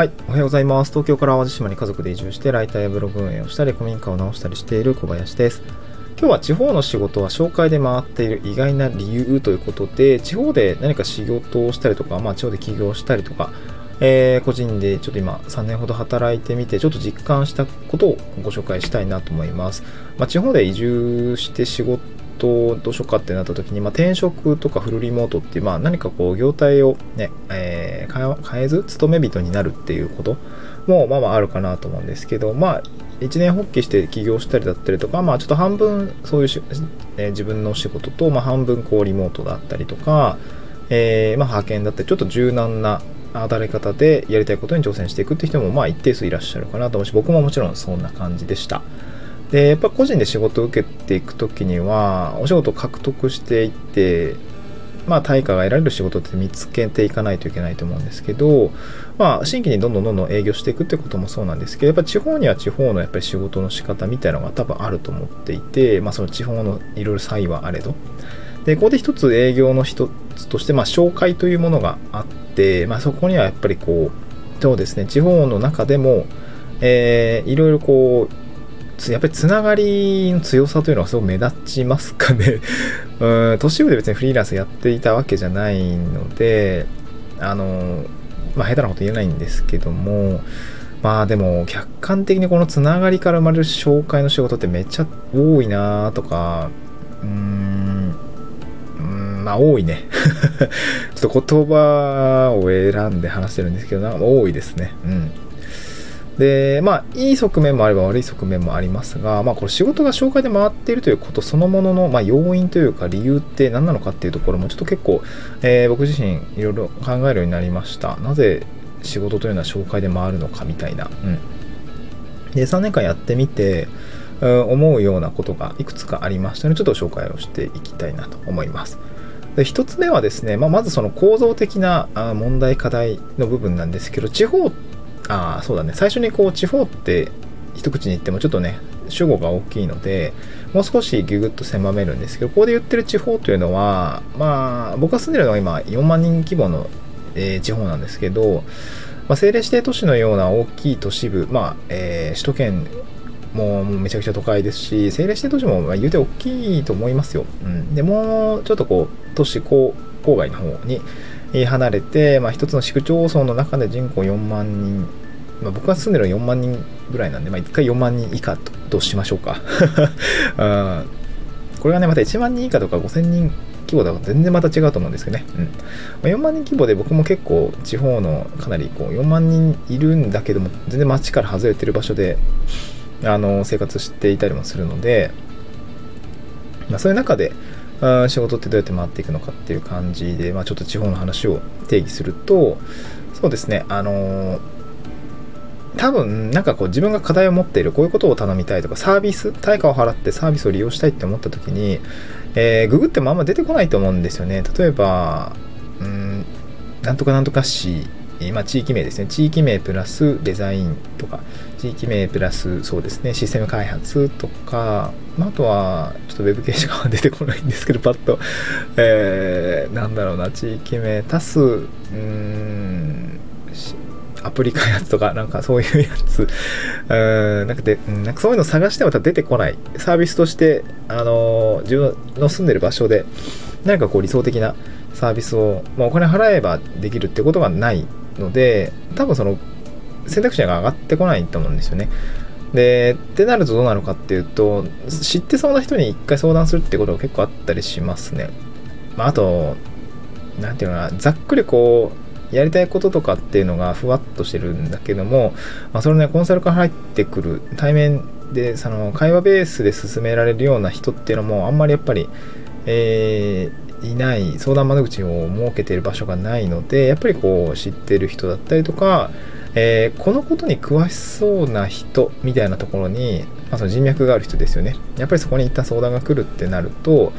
はい、おはようございます。東京から淡路島に家族で移住して、ライターやブログ運営をしたり、古民家を直したりしている小林です。今日は地方の仕事は紹介で回っている意外な理由ということで、地方で何か仕事をしたりとか、まあ、地方で起業したりとか、えー個人でちょっと今3年ほど働いてみて、ちょっと実感したことをご紹介したいなと思います。まあ、地方で移住して仕事どうしようかってなった時に、まあ、転職とかフルリモートっていう、まあ、何かこう業態をね、えー変え変えず勤め人になるっていうこともまあまああるかなと思うんですけどまあ一年発起して起業したりだったりとかまあちょっと半分そういうし、えー自分の仕事と、まあ、半分こうリモートだったりとか、えーまあ、派遣だったりちょっと柔軟な働き方でやりたいことに挑戦していくって人もまあ一定数いらっしゃるかなと思うし僕ももちろんそんな感じでした。でやっぱ個人で仕事を受けていく時にはお仕事を獲得していってまあ対価が得られる仕事って見つけていかないといけないと思うんですけどまあ新規にどんどんどんどん営業していくってこともそうなんですけどやっぱ地方には地方のやっぱり仕事の仕方みたいなのが多分あると思っていてまあその地方のいろいろ差異はあれど。でここで一つ営業の一つとしてまあ紹介というものがあってまあそこにはやっぱりこうそうですね地方の中でもえーいろいろこうやっぱりつながりの強さというのはすごく目立ちますかね。うん、都市部で別にフリーランスやっていたわけじゃないので、あの、まあ下手なこと言えないんですけども、まあでも客観的にこのつながりから生まれる紹介の仕事ってめっちゃ多いなとか、うーん、んまあ多いね。ちょっと言葉を選んで話してるんですけど、なんか多いですね。うん。で、まあ、いい側面もあれば悪い側面もありますが、まあ、これ仕事が紹介で回っているということそのものの、まあ、要因というか理由って何なのかっていうところもちょっと結構、えー僕自身いろいろ考えるようになりました。なぜ仕事というのは紹介で回るのかみたいな。うん。で、3年間やってみて、うん思うようなことがいくつかありましたので、ちょっと紹介をしていきたいなと思います。で一つ目はですね、まあ、まずその構造的な問題課題の部分なんですけど地方ああそうだね。最初にこう地方って一口に言ってもちょっとね主語が大きいのでもう少しギュグッと狭めるんですけどここで言ってる地方というのはまあ僕が住んでるのは今4万人規模の、えー地方なんですけど、まあ、政令指定都市のような大きい都市部、まあえー首都圏もうめちゃくちゃ都会ですし政令指定都市も言うて大きいと思いますよ、うん、でもうちょっとこう都市郊外の方に離れて、まあ、一つの市区町村の中で人口4万人、まあ、僕が住んでるのは4万人ぐらいなんで、まあ、1回4万人以下ととしましょうか。うんこれがねまた1万人以下とか5000人規模だと全然また違うと思うんですけどね、うん。まあ、4万人規模で僕も結構地方のかなりこう4万人いるんだけども全然街から外れてる場所であの生活していたりもするので、まあ、そういう中でうん仕事ってどうやって回っていくのかっていう感じで、まあ、ちょっと地方の話を定義するとそうですねあのー多分なんかこう自分が課題を持っているこういうことを頼みたいとかサービス対価を払ってサービスを利用したいって思った時に、えーググってもあんま出てこないと思うんですよね。例えばうんなんとかなんとか市まあ、地域名ですね。地域名プラスデザインとか地域名プラスそうですねシステム開発とか、まあ、あとはちょっとウェブ系しか出てこないんですけどパッと、えーなんだろうな地域名足すうんアプリ開発とかなんかそういうやつ。うんなんかでなんかそういうの探しても出てこない。サービスとしてあの自分の住んでる場所で何かこう理想的なサービスを、まあ、お金払えばできるってことがないので多分その選択肢が上がってこないと思うんですよね。でってなるとどうなるかっていうと知ってそうな人に一回相談するってことが結構あったりしますね。まあ、あとなんていうのかなざっくりこうやりたいこととかっていうのがふわっとしてるんだけども、まあ、それねコンサルから入ってくる対面でその会話ベースで進められるような人っていうのもあんまりやっぱり、えーいない相談窓口を設けている場所がないのでやっぱりこう知ってる人だったりとか、えーこのことに詳しそうな人みたいなところに、まあ、その人脈がある人ですよねやっぱりそこに一旦相談が来るってなると、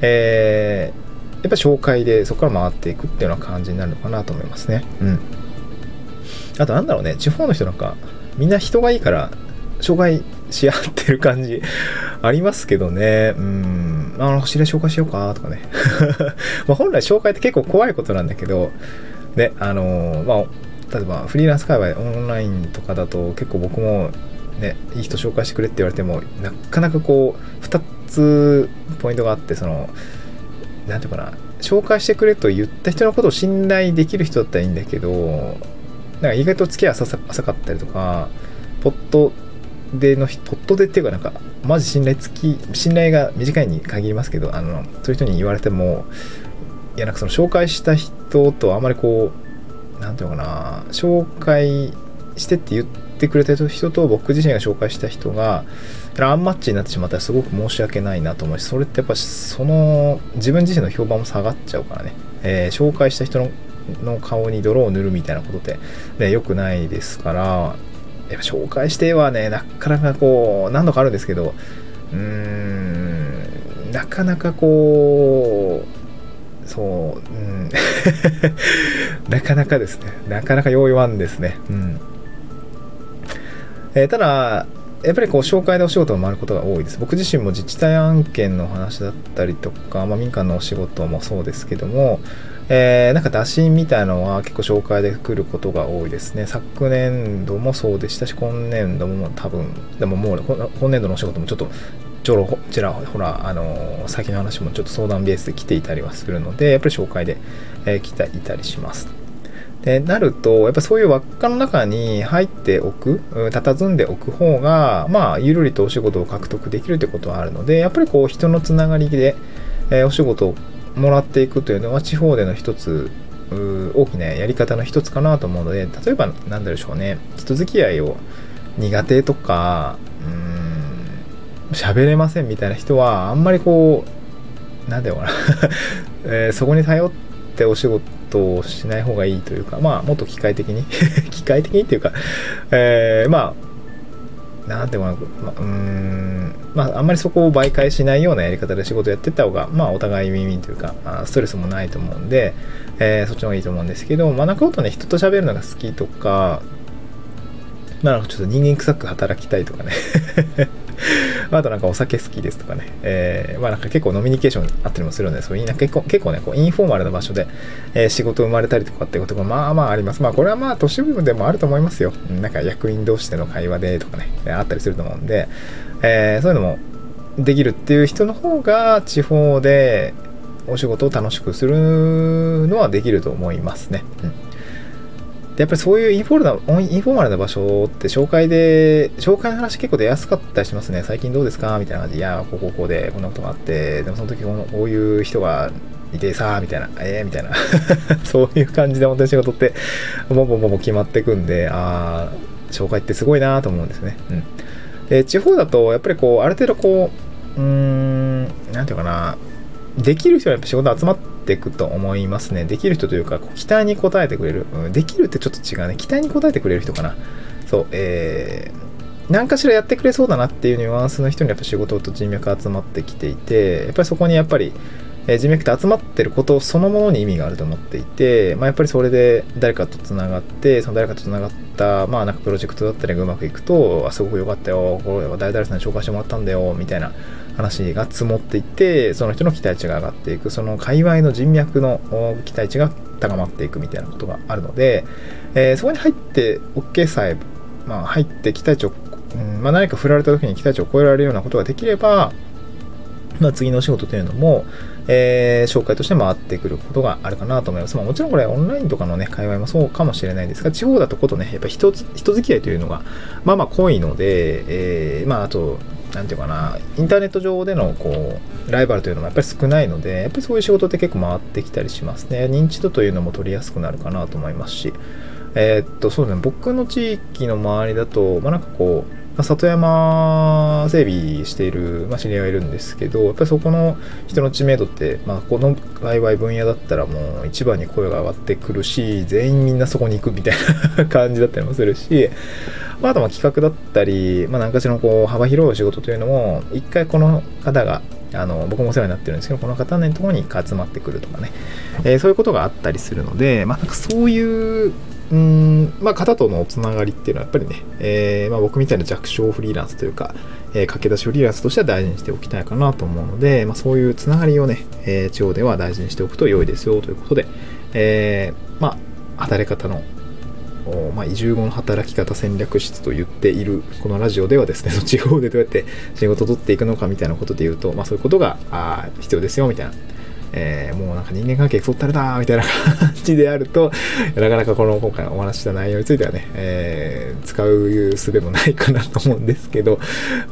えーやっぱ紹介でそこから回っていくっていうような感じになるのかなと思いますね。うん。あとなんだろうね、地方の人なんか、みんな人がいいから、紹介し合ってる感じ ありますけどね。うん。あの、知り合い紹介しようかとかね。まあ本来紹介って結構怖いことなんだけど、ね、あのまあ、例えばフリーランス界隈オンラインとかだと結構僕もねいい人紹介してくれって言われてもなかなかこう2つポイントがあってその何て言うかな紹介してくれと言った人のことを信頼できる人だったらいいんだけどなんか意外と付き合い浅かったりとかポットでのポットでっていうかなんかマジ信頼付き信頼が短いに限りますけどあのそういう人に言われてもいやなんかその紹介した人とあんまりこう何て言うのかな紹介してって言ってくれた人と僕自身が紹介した人がアンマッチになってしまったらすごく申し訳ないなと思うしそれってやっぱその自分自身の評判も下がっちゃうからね、えー、紹介した人のの顔に泥を塗るみたいなことって、ね、良くないですからやっぱ紹介してはねなかなかこう何度かあるんですけどうーんなかなかこうそう、うん、なかなかですねなかなか用意ワンですねうんえー、ただやっぱりこう紹介でお仕事を回ることが多いです。僕自身も自治体案件の話だったりとか、まあ、民間のお仕事もそうですけども、えー、なんか打診みたいのは結構紹介で来ることが多いですね。昨年度もそうでしたし、今年度も多分、でももう今年度のお仕事もちょっとちょろちらほら、あの先の話もちょっと相談ベースで来ていたりはするので、やっぱり紹介で、えー、来ていたりします。でなると、やっぱそういう輪っかの中に入っておく、佇んでおく方が、まあ、ゆるりとお仕事を獲得できるってことはあるので、やっぱりこう、人のつながりで、えー、お仕事をもらっていくというのは、地方での一つ、大きなやり方の一つかなと思うので、例えば、なんでしょうね、人付き合いを苦手とか、喋れませんみたいな人は、あんまりこう、なんだよな えー、そこに頼ってお仕事としない方がいいというか、まあ、もっと機械的に。機械的にっていうか、えー、まあ、なんていうかな、まあ、うん、まあ、あんまりそこを媒介しないようなやり方で仕事やってった方が、まあ、お互いウィンウィンというか、ストレスもないと思うんで、えー、そっちの方がいいと思うんですけど、まあ、なんかとね、人と喋るのが好きとか、まあ、ちょっと人間臭く働きたいとかね。あとなんかお酒好きですとかね、えー、まあなんか結構ノミニケーションあったりもするので、そういうなんか結構結構ね、こうインフォーマルな場所で、えー、仕事生まれたりとかっていうことがまあまああります。まあこれはまあ都市部でもあると思いますよ。なんか役員同士での会話でとかね、あったりすると思うんで、えー、そういうのもできるっていう人の方が地方でお仕事を楽しくするのはできると思いますね。うんで、やっぱりそういうインフォーマルな、インフォーマルな場所って紹介で、紹介の話結構出やすかったりしますね。最近どうですか？みたいな感じで、いや、こうこうこうで、こんなことがあって、でもその時こういう人がいてさ、みたいな、えー、みたいな。そういう感じで本当に仕事って、ボンボンボンボン決まってくんで、ああ、紹介ってすごいなと思うんですね。うん。で、地方だと、やっぱりこう、ある程度こう、うーん、なんていうかな、できる人はやっぱ仕事集まってていくと思いますね。できる人というか、期待に応えてくれる、うん。できるってちょっと違うね。期待に応えてくれる人かな。そう、えー、何かしらやってくれそうだなっていうニュアンスの人にやっぱ仕事と人脈集まってきていて、やっぱりそこにやっぱり、え人脈って集まってることそのものに意味があると思っていて、まあ、やっぱりそれで誰かとつながってその誰かとつながった、まあ、なんかプロジェクトだったりがうまくいくとあすごく良かったよこれは誰々さんに紹介してもらったんだよみたいな話が積もっていってその人の期待値が上がっていくその界隈の人脈の期待値が高まっていくみたいなことがあるので、えー、そこに入って OK さえ、まあ、入って期待値を、うんまあ、何か振られた時に期待値を超えられるようなことができれば、まあ、次のお仕事というのも、えー、紹介として回ってくることがあるかなと思います。まあ、もちろんこれオンラインとかのね、界隈もそうかもしれないですが、地方だとことね、やっぱ人人付き合いというのが、まあまあ濃いので、えー、まああと、なんていうかな、インターネット上でのこう、ライバルというのもやっぱり少ないので、やっぱりそういう仕事って結構回ってきたりしますね。認知度というのも取りやすくなるかなと思いますし、えー、っと、そうですね、僕の地域の周りだと、まあなんかこう、里山整備している、まあ、知り合いがいるんですけど、やっぱりそこの人の知名度って、まあ、この界隈分野だったらもう一番に声が上がってくるし、全員みんなそこに行くみたいな 感じだったりもするし、まあ、あとは企画だったり、まあ、何かしらのこう幅広い仕事というのも、一回この方が、あの僕もお世話になってるんですけど、この方のところに集まってくるとかね、えー、そういうことがあったりするので、まあ、なんかそういううん、まあ、方とのつながりっていうのはやっぱりね、えー、まあ、僕みたいな弱小フリーランスというか、えー、駆け出しフリーランスとしては大事にしておきたいかなと思うので、まあ、そういうつながりをね、えー、地方では大事にしておくと良いですよということで、えー、まあ、働き方のまあ、移住後の働き方戦略室と言っているこのラジオではですね、地方でどうやって仕事を取っていくのかみたいなことで言うと、まあ、そういうことがあ必要ですよみたいなえー、もうなんか人間関係そったれだみたいな感じであると、なかなかこの今回お話した内容についてはね、えー、使う術もないかなと思うんですけど、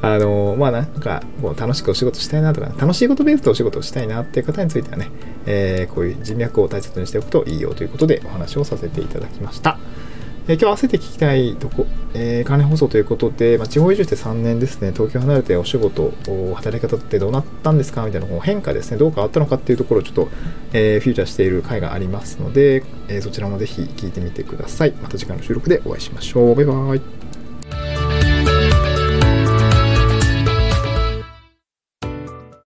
あのー、まあなんかこう楽しくお仕事したいなとか、楽しいことベースでお仕事をしたいなっていう方についてはね、えー、こういう人脈を大切にしておくといいよということでお話をさせていただきました。えー、今日合わせて聞きたいとこ、えー、関連放送ということで、まあ、地方移住して3年ですね、東京離れてお仕事、働き方ってどうなったんですかみたいな変化ですね、どう変わったのかっていうところをちょっと、えー、フューチャーしている回がありますので、えー、そちらもぜひ聞いてみてください。また次回の収録でお会いしましょう。バイバイ。